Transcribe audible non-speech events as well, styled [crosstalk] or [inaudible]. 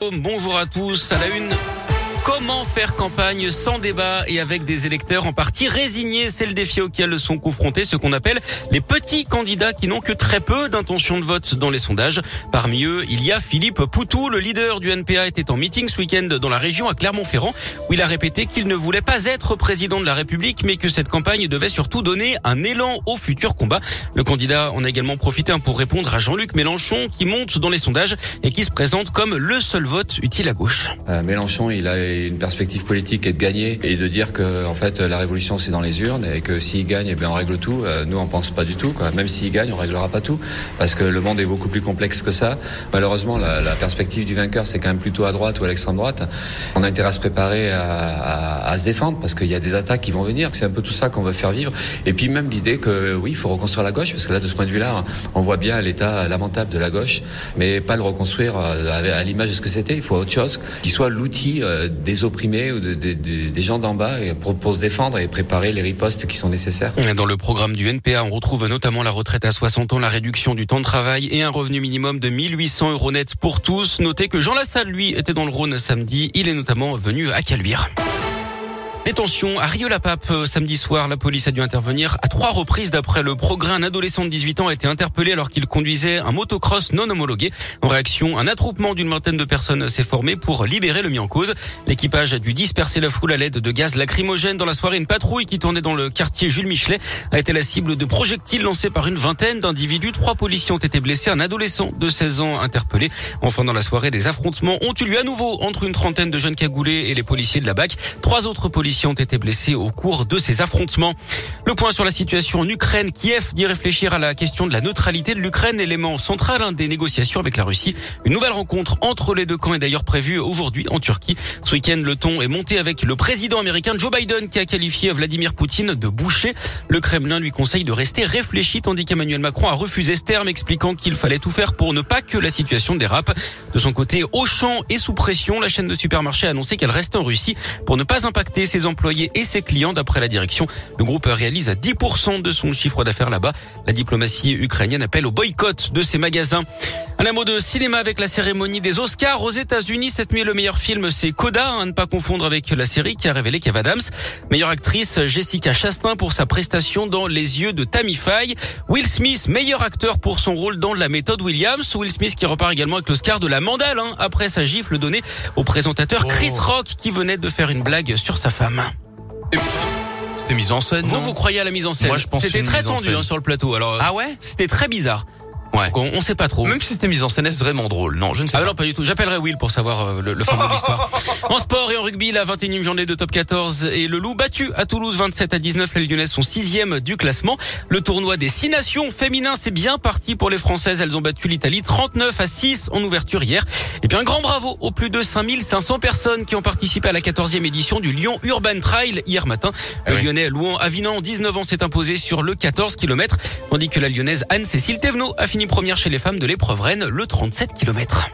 Bonjour à tous. À la une. Comment faire campagne sans débat et avec des électeurs en partie résignés? C'est le défi auquel sont confrontés ce qu'on appelle les petits candidats qui n'ont que très peu d'intention de vote dans les sondages. Parmi eux, il y a Philippe Poutou, le leader du NPA, était en meeting ce week-end dans la région à Clermont-Ferrand où il a répété qu'il ne voulait pas être président de la République mais que cette campagne devait surtout donner un élan au futur combat. Le candidat en a également profité pour répondre à Jean-Luc Mélenchon qui monte dans les sondages et qui se présente comme le seul vote utile à gauche. Euh, une perspective politique est de gagner et de dire que en fait la révolution c'est dans les urnes et que s'il gagne eh bien on règle tout. Euh, nous on pense pas du tout quoi. Même s'il gagne on réglera pas tout parce que le monde est beaucoup plus complexe que ça. Malheureusement la, perspective du vainqueur c'est quand même plutôt à droite ou à l'extrême droite. On a intérêt à se préparer à, à, se défendre parce qu'il y a des attaques qui vont venir. C'est un peu tout ça qu'on veut faire vivre. Et puis même l'idée que oui il faut reconstruire la gauche parce que là de ce point de vue là on voit bien l'état lamentable de la gauche mais pas le reconstruire euh, à l'image de ce que c'était. Il faut autre chose qui soit l'outil euh, des opprimés ou de, de, de, des gens d'en bas pour, pour, se défendre et préparer les ripostes qui sont nécessaires. Dans le programme du NPA, on retrouve notamment la retraite à 60 ans, la réduction du temps de travail et un revenu minimum de 1800 euros net pour tous. Notez que Jean Lassalle, lui, était dans le Rhône samedi. Il est notamment venu à Caluire. Détention à Rio-la-Pape euh, samedi soir. La police a dû intervenir à trois reprises d'après le progrès. Un adolescent de 18 ans a été interpellé alors qu'il conduisait un motocross non homologué. En réaction, un attroupement d'une vingtaine de personnes s'est formé pour libérer le mis en cause. L'équipage a dû disperser la foule à l'aide de gaz lacrymogène. Dans la soirée, une patrouille qui tournait dans le quartier Jules Michelet a été la cible de projectiles lancés par une vingtaine d'individus. Trois policiers ont été blessés. Un adolescent de 16 ans interpellé. Enfin, dans la soirée, des affrontements ont eu lieu à nouveau entre une trentaine de jeunes cagoulés et les policiers de la BAC. Trois autres policiers ont été blessés au cours de ces affrontements. Le point sur la situation en Ukraine. Kiev dit réfléchir à la question de la neutralité de l'Ukraine, élément central hein, des négociations avec la Russie. Une nouvelle rencontre entre les deux camps est d'ailleurs prévue aujourd'hui en Turquie. Ce week-end, le ton est monté avec le président américain Joe Biden qui a qualifié Vladimir Poutine de boucher. Le Kremlin lui conseille de rester réfléchi tandis qu'Emmanuel Macron a refusé ce terme expliquant qu'il fallait tout faire pour ne pas que la situation dérape. De son côté, Auchan est sous pression. La chaîne de supermarchés a annoncé qu'elle reste en Russie pour ne pas impacter ses employés et ses clients. D'après la direction, le groupe réalise à 10% de son chiffre d'affaires là-bas. La diplomatie ukrainienne appelle au boycott de ces magasins. Un mot de cinéma avec la cérémonie des Oscars aux États-Unis. Cette nuit, le meilleur film, c'est Coda, à ne pas confondre avec la série qui a révélé Kev Adams. Meilleure actrice, Jessica Chastain pour sa prestation dans Les yeux de Tammy Faye. Will Smith, meilleur acteur pour son rôle dans La méthode Williams. Will Smith qui repart également avec l'Oscar de la mandale, hein, après sa gifle donnée au présentateur Chris Rock qui venait de faire une blague sur sa femme. C'était mise en scène. Vous, non vous croyez à la mise en scène Moi, je pense C'était très mise en tendu scène. hein, sur le plateau. Alors, Ah ouais? c'était très bizarre. Ouais. On, on sait pas trop. Même si c'était mise en scène, est-ce vraiment drôle? Non, je ne sais Ah pas. non, pas du tout. J'appellerai Will pour savoir euh, le, le fond de l'histoire. [laughs] En sport et en rugby, la 21e journée de top 14 et le Loup battu à Toulouse 27 à 19. Les Lyonnaises sont sixième du classement. Le tournoi des six nations féminins, c'est bien parti pour les Françaises. Elles ont battu l'Italie 39 à 6 en ouverture hier. Et bien un grand bravo aux plus de 5500 personnes qui ont participé à la 14e édition du Lyon Urban Trail hier matin. Le Ah oui. Lyonnais Louan Avinan, 19 ans, s'est imposé sur le 14 km, tandis que la Lyonnaise Anne-Cécile Thévenot a première chez les femmes de l'épreuve Rennes, le 37 km.